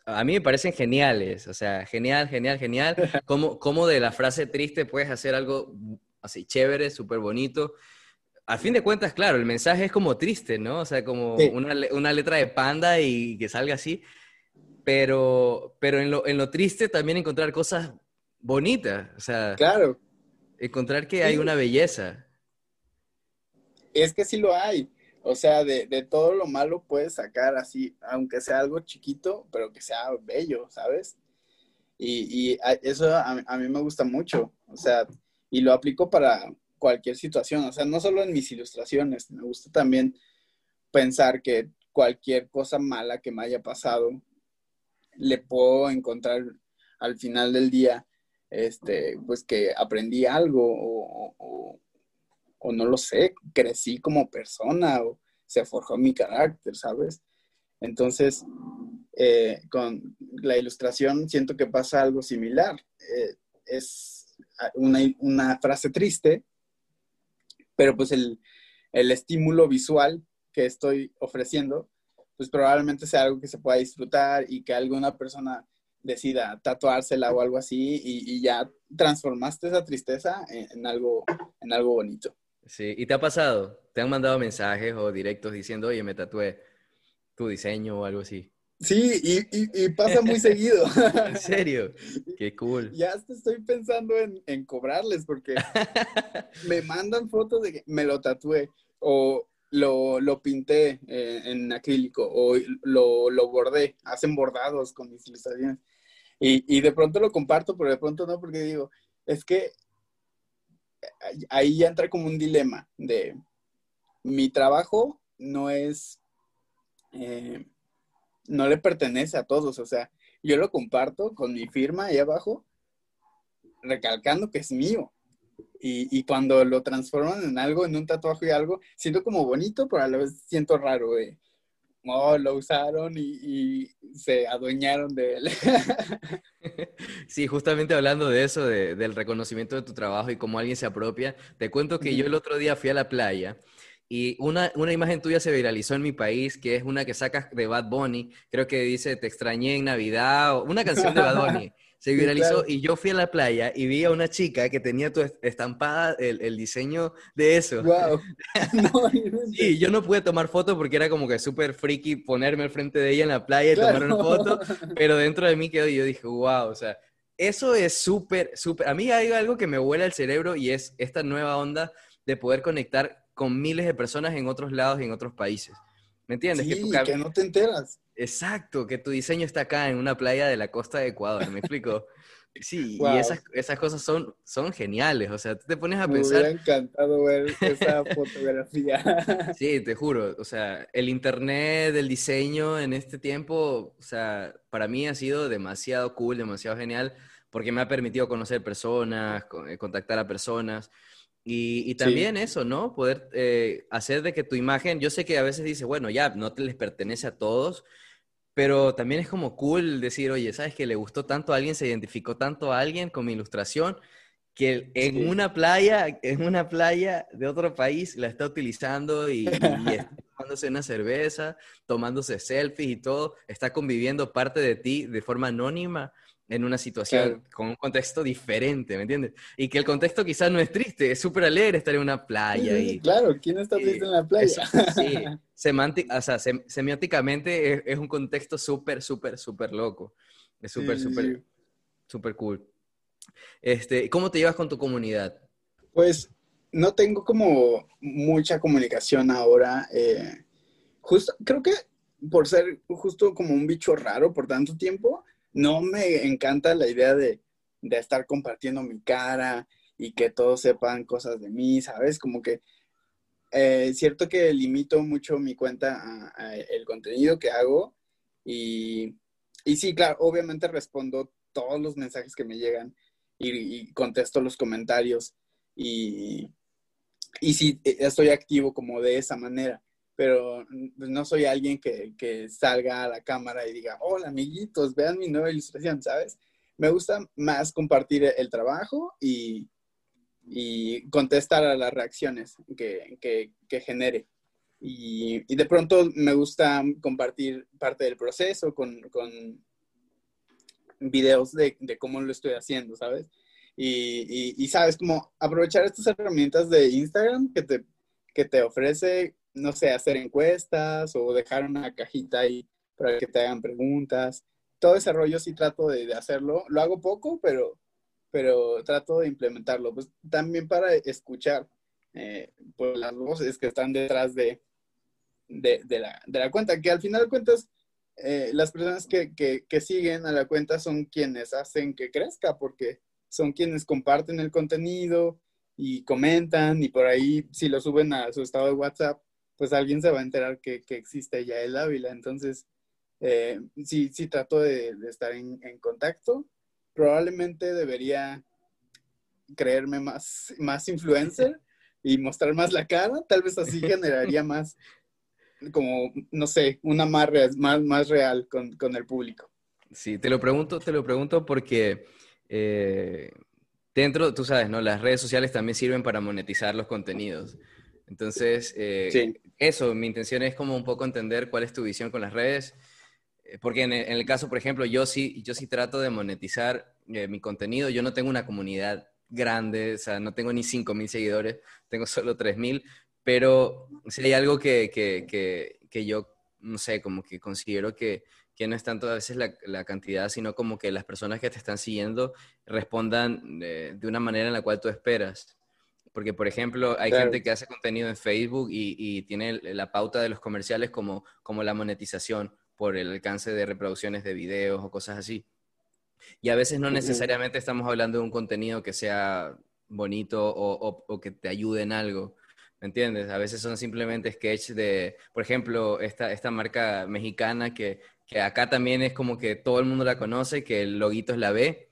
a mí me parecen geniales. O sea, genial, genial, genial. Cómo, cómo de la frase triste puedes hacer algo así chévere, súper bonito. Al fin de cuentas, claro, el mensaje es como triste, ¿no? O sea, como una, una letra de panda y que salga así pero, pero en, lo, en lo triste también encontrar cosas bonitas, o sea, claro. encontrar que hay una belleza. Es que sí lo hay, o sea, de, de, todo lo malo puedes sacar así, aunque sea algo chiquito, pero que sea bello, ¿sabes? Y, y eso a, a, mí me gusta mucho, o sea, y lo aplico para cualquier situación, o sea, no solo en mis ilustraciones, me gusta también pensar que cualquier cosa mala que me haya pasado, le puedo encontrar al final del día, este, pues que aprendí algo o, no lo sé, crecí como persona o se forjó mi carácter, ¿sabes? Entonces, eh, con la ilustración siento que pasa algo similar. Eh, es una, frase triste, pero pues el, el estímulo visual que estoy ofreciendo pues probablemente sea algo que se pueda disfrutar y que alguna persona decida tatuársela o algo así y, ya transformaste esa tristeza en, algo, en algo bonito. Sí, ¿y te ha pasado? ¿Te han mandado mensajes o directos diciendo, oye, me tatué tu diseño o algo así? Sí, y, y, pasa muy seguido. ¿En serio? Qué cool. Ya estoy pensando en, en cobrarles porque me mandan fotos de que me lo tatué o lo, lo pinté eh, en acrílico o lo, lo, bordé, hacen bordados con mis ilustraciones. Y, y, de pronto lo comparto, pero de pronto no, porque digo, es que ahí ya entra como un dilema de mi trabajo no es, eh, no le pertenece a todos, o sea, yo lo comparto con mi firma ahí abajo, recalcando que es mío, y, cuando lo transforman en algo, en un tatuaje y algo, siento como bonito, pero a la vez siento raro. oh, lo usaron y, se adueñaron de él. Sí, justamente hablando de eso, del reconocimiento de tu trabajo y cómo alguien se apropia, te cuento que yo el otro día fui a la playa y una, una imagen tuya se viralizó en mi país, que es una que sacas de Bad Bunny, creo que dice Te extrañé en Navidad, o una canción de Bad Bunny. se viralizó y yo fui a la playa y vi a una chica que tenía tu estampada el, el diseño de eso. Wow. sí, yo no pude tomar foto porque era como que súper freaky ponerme al frente de ella en la playa y tomar una foto, pero dentro de mí quedó y yo dije, wow, o sea, eso es súper, súper, a mí hay algo que me vuela el cerebro y es esta nueva onda de poder conectar con miles de personas en otros lados y en otros países. ¿Me entiendes? Sí, que, no te enteras. Exacto, que tu diseño está acá en una playa de la costa de Ecuador, ¿me explico? Sí, y esas, esas cosas son, son geniales, o sea, tú te pones a pensar... Me hubiera encantado ver esa fotografía. Sí, te juro, o sea, el internet, el diseño en este tiempo, o sea, para mí ha sido demasiado cool, demasiado genial, porque me ha permitido conocer personas, eh, contactar a personas, y, también eso, ¿no? Poder eh, hacer de que tu imagen, yo sé que a veces dices, bueno, ya, no te les pertenece a todos, pero también es como cool decir, oye, ¿sabes que le gustó tanto a alguien, se identificó tanto a alguien con mi ilustración, que en una playa, en una playa de otro país la está utilizando y, y está tomándose una cerveza, tomándose selfies y todo, está conviviendo parte de ti de forma anónima en una situación con un contexto diferente, ¿me entiendes? Y que el contexto quizás no es triste, es súper alegre estar en una playa. y, claro, ¿quién está triste en la playa? sí, o sea, semióticamente es, un contexto súper, súper, súper loco. Es súper, súper, súper cool. Este, ¿Cómo te llevas con tu comunidad? Pues no tengo como mucha comunicación ahora. Eh, justo, creo que por ser justo como un bicho raro por tanto tiempo, no me encanta la idea de, estar compartiendo mi cara y que todos sepan cosas de mí, ¿sabes? Como que es eh, cierto que limito mucho mi cuenta a, el contenido que hago y, y, sí, claro, obviamente respondo todos los mensajes que me llegan y, contesto los comentarios y, y sí, estoy activo como de esa manera pero pues, no soy alguien que, salga a la cámara y diga, hola amiguitos, vean mi nueva ilustración, ¿sabes? Me gusta más compartir el trabajo y, contestar a las reacciones que, genere. Y, de pronto me gusta compartir parte del proceso con, videos de, cómo lo estoy haciendo, ¿sabes? Y, y, sabes, como aprovechar estas herramientas de Instagram que te, que te ofrece no sé, hacer encuestas o dejar una cajita ahí para que te hagan preguntas. Todo ese rollo sí trato de, hacerlo. Lo hago poco, pero, pero trato de implementarlo. Pues también para escuchar eh, pues, las voces que están detrás de, de, la, cuenta, que al final de cuentas eh, las personas que, que, siguen a la cuenta son quienes hacen que crezca, porque son quienes comparten el contenido y comentan y por ahí si lo suben a su estado de WhatsApp, pues alguien se va a enterar que, que existe ya el Ávila. Entonces, eh, sí, sí trato de, estar en, contacto. Probablemente debería creerme más, más influencer y mostrar más la cara. Tal vez así generaría más, como, no sé, una más, más, más real con, con, el público. Sí, te lo pregunto, te lo pregunto porque eh, dentro, tú sabes, ¿no? Las redes sociales también sirven para monetizar los contenidos. Entonces, eh, eso, mi intención es como un poco entender cuál es tu visión con las redes, eh, porque en el, caso, por ejemplo, yo sí, yo sí trato de monetizar eh, mi contenido, yo no tengo una comunidad grande, o sea, no tengo ni 5.000 seguidores, tengo solo 3.000, pero si hay algo que, que, que, yo, no sé, como que considero que, que no es tanto a veces la, la, cantidad, sino como que las personas que te están siguiendo respondan de una manera en la cual tú esperas. Porque, por ejemplo, hay gente que hace contenido en Facebook y, tiene la pauta de los comerciales como, como la monetización por el alcance de reproducciones de videos o cosas así. Y a veces no necesariamente estamos hablando de un contenido que sea bonito o, que te ayude en algo. ¿Me entiendes? A veces son simplemente sketches de, por ejemplo, esta, esta marca mexicana que, que acá también es como que todo el mundo la conoce, que el loguito es la B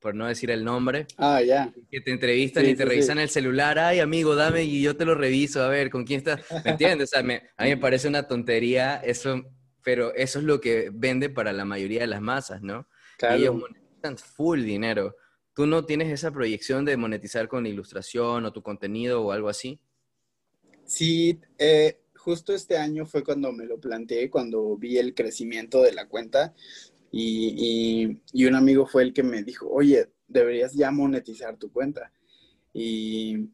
por no decir el nombre. Ah, ya. Que te entrevistan y te revisan el celular. Ay, amigo, dame y yo te lo reviso. A ver, ¿con quién estás? ¿Me entiendes? O sea, a mí me parece una tontería eso, pero eso es lo que vende para la mayoría de las masas, ¿no? Claro. Ellos monetizan full dinero. ¿Tú no tienes esa proyección de monetizar con ilustración o tu contenido o algo así? Sí, eh, justo este año fue cuando me lo planteé, cuando vi el crecimiento de la cuenta y, un amigo fue el que me dijo, oye, deberías ya monetizar tu cuenta. Y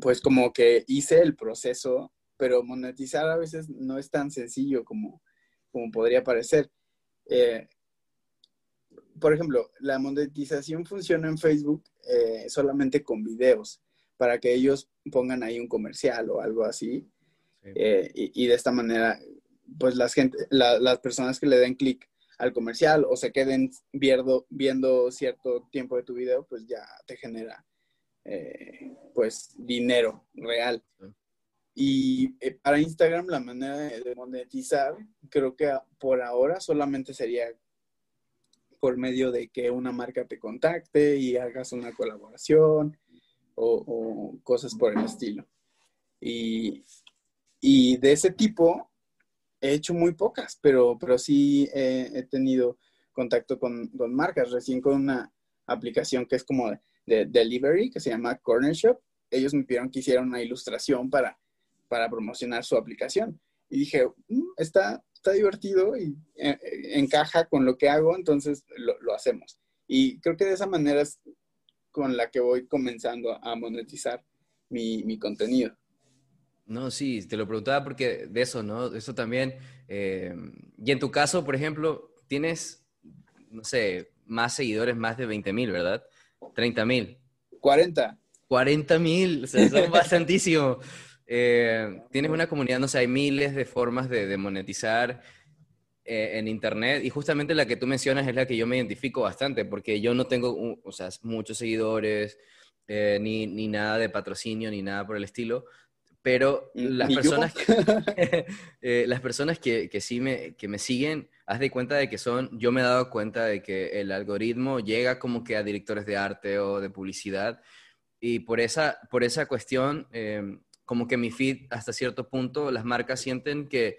pues como que hice el proceso, pero monetizar a veces no es tan sencillo como, como podría parecer. Eh, por ejemplo, la monetización funciona en Facebook eh, solamente con videos, para que ellos pongan ahí un comercial o algo así. Eh, y, de esta manera, pues las, gente, las personas que le den clic al comercial o se queden viendo, viendo cierto tiempo de tu video, pues ya te genera eh, pues dinero real. Y eh, para Instagram la manera de monetizar, creo que por ahora solamente sería por medio de que una marca te contacte y hagas una colaboración o, cosas por el estilo. Y, y de ese tipo, he hecho muy pocas, pero, pero sí he tenido contacto con, con, marcas, recién con una aplicación que es como de, delivery, que se llama Corner Shop. Ellos me pidieron que hiciera una ilustración para, para promocionar su aplicación. Y dije, mm, está, está divertido y eh, encaja con lo que hago, entonces lo, lo, hacemos. Y creo que de esa manera es con la que voy comenzando a monetizar mi, mi contenido. No, sí, te lo preguntaba porque de eso, ¿no? Eso también. Eh, y en tu caso, por ejemplo, tienes, no sé, más seguidores, más de 20 mil, ¿verdad? 30 mil. 40. 40 mil, o sea, son bastantísimo. Eh, tienes una comunidad, no sé, hay miles de formas de, monetizar eh, en Internet y justamente la que tú mencionas es la que yo me identifico bastante porque yo no tengo, o sea, muchos seguidores, ni, ni nada de patrocinio, ni nada por el estilo pero las personas, que, eh, las personas que, que, sí me, que me siguen, haz de cuenta de que son, yo me he dado cuenta de que el algoritmo llega como que a directores de arte o de publicidad y por esa, por esa cuestión, em, como que mi feed hasta cierto punto, las marcas sienten que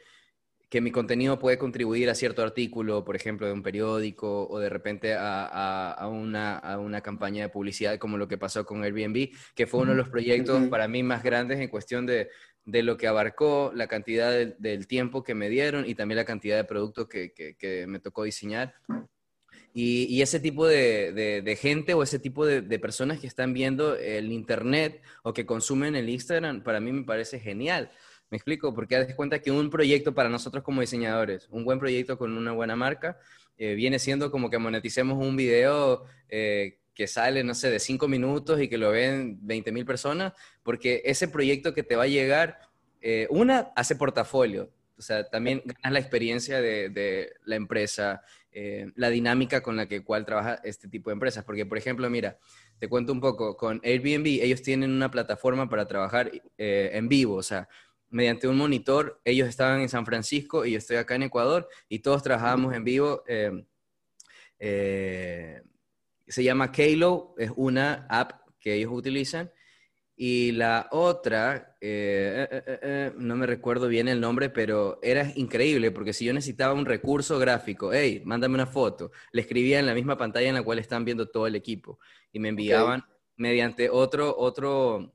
que mi contenido puede contribuir a cierto artículo, por ejemplo, de un periódico o de repente a, a, una, a, una, campaña de publicidad como lo que pasó con Airbnb, que fue uno de los proyectos para mí más grandes en cuestión de, de lo que abarcó, la cantidad del tiempo que me dieron y también la cantidad de productos que, que, me tocó diseñar. Y, y ese tipo de, de, gente o ese tipo de, personas que están viendo el Internet o que consumen el Instagram, para mí me parece genial. Me explico, porque das cuenta que un proyecto para nosotros como diseñadores, un buen proyecto con una buena marca, eh, viene siendo como que moneticemos un video eh, que sale, no sé, de cinco minutos y que lo ven 20 mil personas, porque ese proyecto que te va a llegar, eh, una, hace portafolio, o sea, también ganas la experiencia de, de la empresa, la dinámica con la que cual trabaja este tipo de empresas, porque por ejemplo, mira, te cuento un poco, con Airbnb ellos tienen una plataforma para trabajar en vivo, o sea, mediante un monitor. Ellos estaban en San Francisco y yo estoy acá en Ecuador y todos trabajábamos en vivo. Eh, eh, se llama Kalo, es una app que ellos utilizan. Y la otra, eh, no me recuerdo bien el nombre, pero era increíble porque si yo necesitaba un recurso gráfico, hey, mándame una foto, le escribía en la misma pantalla en la cual están viendo todo el equipo y me enviaban mediante otro, otro,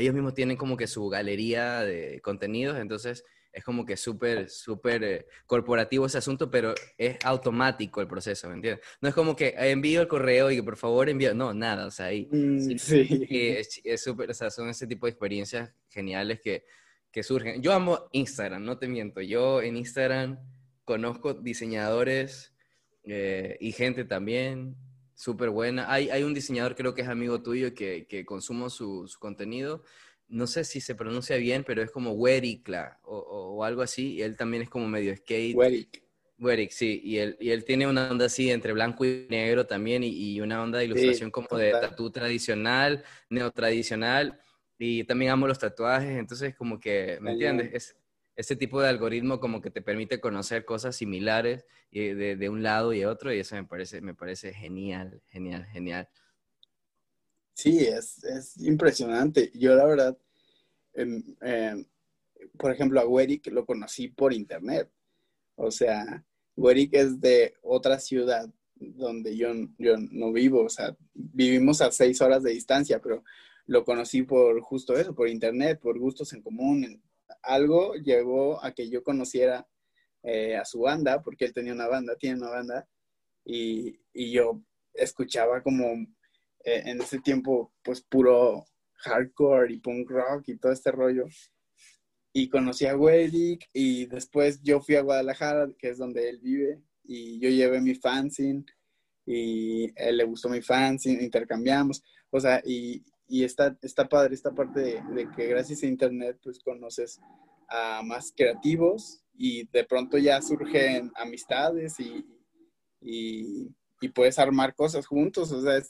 ellos mismos tienen como que su galería de contenidos, entonces es como que súper, súper eh, corporativo ese asunto, pero es automático el proceso, ¿me entiendes? No es como que envío el correo y que por favor envío, no, nada, o sea, ahí mm, sí, es súper, o sea, son ese tipo de experiencias geniales que, que surgen. Yo amo Instagram, no te miento, yo en Instagram conozco diseñadores eh, y gente también, súper buena. Hay, hay un diseñador, creo que es amigo tuyo, que, que consumo su, su, contenido. No sé si se pronuncia bien, pero es como Werikla o, o, algo así. Y él también es como medio skate. Werik. Werik, sí. Y él, y él tiene una onda así entre blanco y negro también y, y una onda de ilustración como de tatú tradicional, neotradicional. Y también amo los tatuajes, entonces como que, ¿me entiendes? Es, ese tipo de algoritmo como que te permite conocer cosas similares de, de, un lado y otro, y eso me parece, me parece genial, genial, genial. Sí, es, es impresionante. Yo la verdad, em, em, por ejemplo, a Werik lo conocí por internet. O sea, Werik es de otra ciudad donde yo, yo no vivo, o sea, vivimos a seis horas de distancia, pero lo conocí por justo eso, por internet, por gustos en común. Algo llegó a que yo conociera eh, a su banda, porque él tenía una banda, tiene una banda, y, y yo escuchaba como eh, en ese tiempo, pues puro hardcore y punk rock y todo este rollo. Y conocí a Weddick y después yo fui a Guadalajara, que es donde él vive, y yo llevé mi fanzine y él le gustó mi fanzine, intercambiamos, o sea, y, y está, está padre esta parte de, que gracias a internet pues conoces a más creativos y de pronto ya surgen amistades y, y, puedes armar cosas juntos, o sea,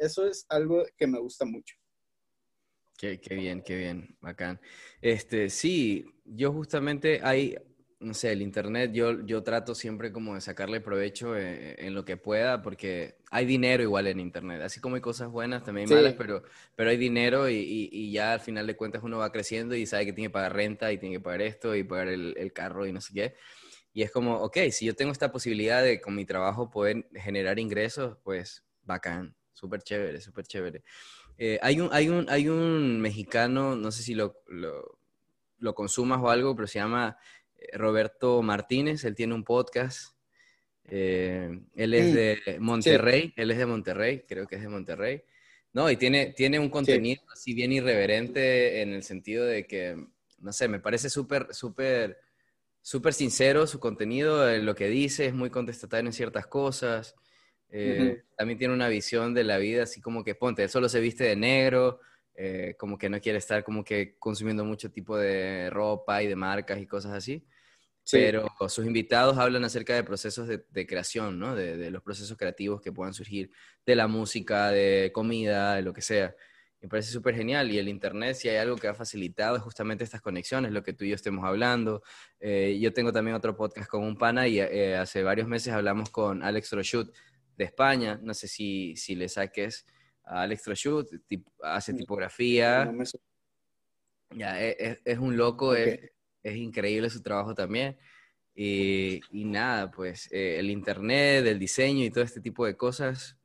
eso es algo que me gusta mucho. Qué, qué, bien, qué bien, bacán. Este, sí, yo justamente hay, no sé, el internet, yo, yo trato siempre como de sacarle provecho en, en, lo que pueda, porque hay dinero igual en internet, así como hay cosas buenas, también hay malas, pero, pero hay dinero y, y, y, ya al final de cuentas uno va creciendo y sabe que tiene que pagar renta y tiene que pagar esto y pagar el, el carro y no sé qué. Y es como, ok, si yo tengo esta posibilidad de con mi trabajo poder generar ingresos, pues bacán, súper chévere, súper chévere. Eh, hay, un, hay, un, hay un mexicano, no sé si lo, lo, lo, consumas o algo, pero se llama eh, Roberto Martínez, él tiene un podcast. Eh, él es mm, de Monterrey, sí. él es de Monterrey, creo que es de Monterrey. No, y tiene, tiene un contenido sí. así bien irreverente en el sentido de que, no sé, me parece súper, súper, súper sincero su contenido, lo que dice, es muy contestatario en ciertas cosas. Eh, uh -huh. También tiene una visión de la vida así como que, ponte, él solo se viste de negro, eh, como que no quiere estar como que consumiendo mucho tipo de ropa y de marcas y cosas así. Sí. Pero sus invitados hablan acerca de procesos de, de creación, ¿no? De, de, los procesos creativos que puedan surgir de la música, de comida, de lo que sea. Me parece súper genial. Y el Internet, si hay algo que ha facilitado, es justamente estas conexiones, lo que tú y yo estemos hablando. Eh, yo tengo también otro podcast con un pana y eh, hace varios meses hablamos con Alex Trochut, de España. No sé si, si le saques a Alex Trochut, tip, hace tipografía. No me... Ya, es, e, es, un loco, okay. es, es, increíble su trabajo también. Y, y nada, pues eh, el internet, el diseño y todo este tipo de cosas,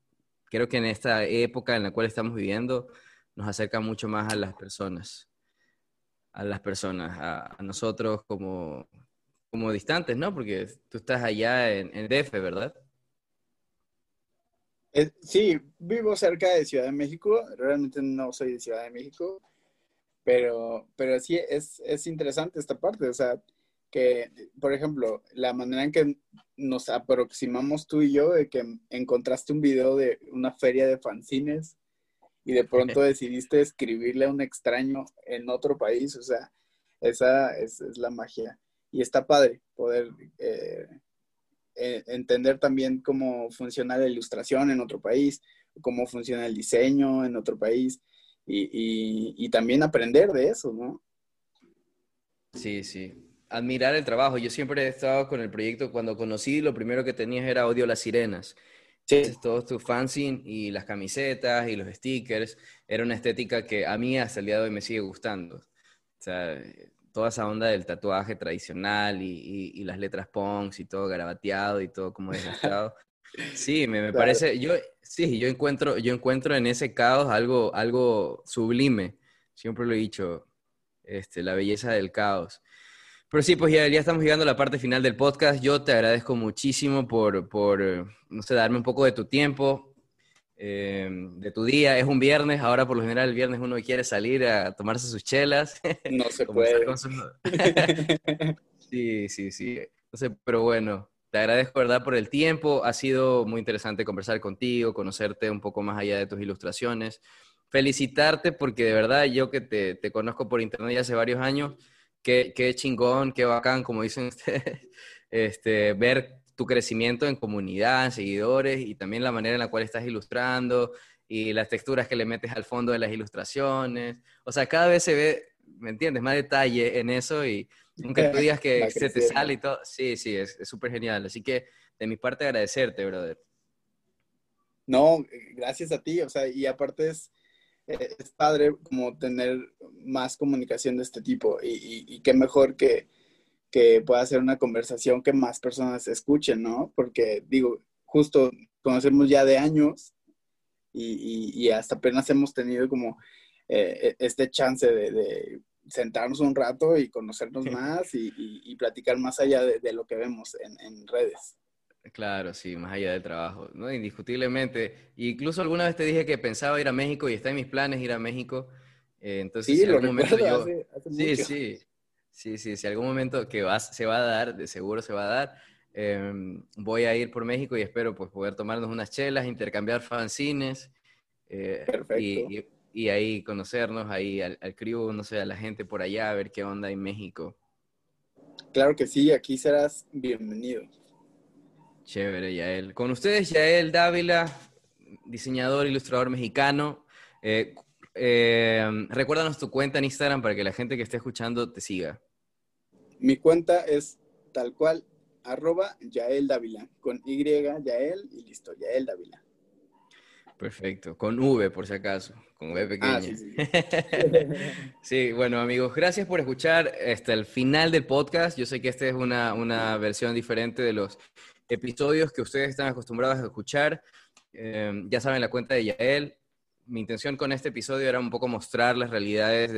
creo que en esta época en la cual estamos viviendo, nos acerca mucho más a las personas, a las personas, a, a nosotros como, como distantes, ¿no? Porque tú estás allá en, en DF, ¿verdad? Eh, sí, vivo cerca de Ciudad de México, realmente no soy de Ciudad de México, pero, pero sí es, es interesante esta parte, o sea, que, por ejemplo, la manera en que nos aproximamos tú y yo, de que encontraste un video de una feria de fanzines y de pronto decidiste escribirle a un extraño en otro país, o sea, esa es, es la magia. Y está padre poder eh, eh, entender también cómo funciona la ilustración en otro país, cómo funciona el diseño en otro país y, y, y, también aprender de eso, ¿no? Sí, sí. Admirar el trabajo. Yo siempre he estado con el proyecto, cuando conocí, lo primero que tenías era Odio las Sirenas. Sí. Todos tus fanzine y las camisetas y los stickers, era una estética que a mí hasta el día de hoy me sigue gustando. O sea, toda esa onda del tatuaje tradicional y, y, y las letras punks y todo garabateado y todo como desgastado. Sí, me, me claro. parece, yo, sí, yo encuentro, yo encuentro en ese caos algo, algo sublime. Siempre lo he dicho, este, la belleza del caos. Pero sí, pues ya, ya, estamos llegando a la parte final del podcast. Yo te agradezco muchísimo por, por no sé, darme un poco de tu tiempo, eh, de tu día. Es un viernes, ahora por lo general el viernes uno quiere salir a tomarse sus chelas. No se puede. Sus... sí, sí, sí. No sé, pero bueno, te agradezco, ¿verdad?, por el tiempo. Ha sido muy interesante conversar contigo, conocerte un poco más allá de tus ilustraciones. Felicitarte porque de verdad yo que te, te conozco por internet ya hace varios años, qué, qué chingón, qué bacán, como dicen ustedes, este, ver tu crecimiento en comunidad, en seguidores y también la manera en la cual estás ilustrando y las texturas que le metes al fondo de las ilustraciones. O sea, cada vez se ve ¿me entiendes? Más detalle en eso y aunque tú digas que se te sale y todo, sí, sí, es súper genial. Así que de mi parte agradecerte, brother. No, gracias a ti, o sea, y aparte es, eh, es padre como tener más comunicación de este tipo y, y, qué mejor que, que pueda ser una conversación que más personas escuchen, ¿no? Porque digo, justo conocemos ya de años y, y hasta apenas hemos tenido como eh, e, este chance de, sentarnos un rato y conocernos más y, platicar más allá de, lo que vemos en, redes. Claro, sí, más allá del trabajo, ¿no? Indiscutiblemente. Incluso alguna vez te dije que pensaba ir a México y está en mis planes ir a México. Eh, entonces, sí, algún momento yo... sí, sí, sí, sí, si algún momento que va, se va a dar, de seguro se va a dar, em, voy a ir por México y espero pues poder tomarnos unas chelas, intercambiar fanzines. Eh, Perfecto. Y, y ahí conocernos, ahí al, al crew, no sé, a la gente por allá, a ver qué onda en México. Claro que sí, aquí serás bienvenido. Chévere, Yael. Con ustedes, Yael Dávila, diseñador, ilustrador mexicano. Eh, eh, recuérdanos tu cuenta en Instagram para que la gente que esté escuchando te siga. Mi cuenta es tal cual, arroba Yael Dávila, con Y, Yael y listo, Yael Dávila. Perfecto, con V por si acaso, con V pequeña. Ah, sí, sí. sí, bueno amigos, gracias por escuchar hasta el final del podcast. Yo sé que esta es una, una versión diferente de los episodios que ustedes están acostumbrados a escuchar. Em, ya saben la cuenta de Yael. Mi intención con este episodio era un poco mostrar las realidades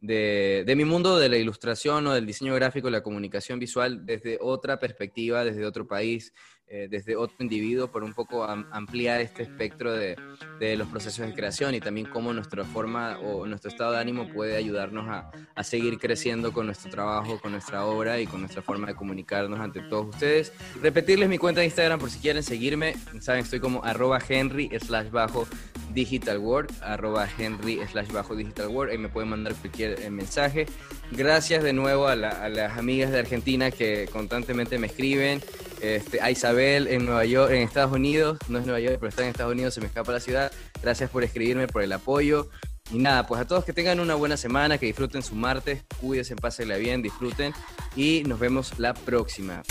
de, mi mundo de la ilustración o del diseño gráfico, la comunicación visual desde otra perspectiva, desde otro país, eh, desde otro individuo, por un poco ampliar este espectro de, de, los procesos de creación y también cómo nuestra forma o nuestro estado de ánimo puede ayudarnos a, a, seguir creciendo con nuestro trabajo, con nuestra obra y con nuestra forma de comunicarnos ante todos ustedes. Repetirles mi cuenta de Instagram por si quieren seguirme. Saben, estoy como arroba henry slash bajo digital word, arroba henry slash bajo digital word. Ahí me pueden mandar cualquier eh, mensaje. Gracias de nuevo a, a las amigas de Argentina que constantemente me escriben este, a Isabel en Nueva York, en Estados Unidos, no es Nueva York, pero está en Estados Unidos, se me escapa la ciudad. Gracias por escribirme, por el apoyo. Y nada, pues a todos que tengan una buena semana, que disfruten su martes, cuídense, pásenla bien, disfruten y nos vemos la próxima.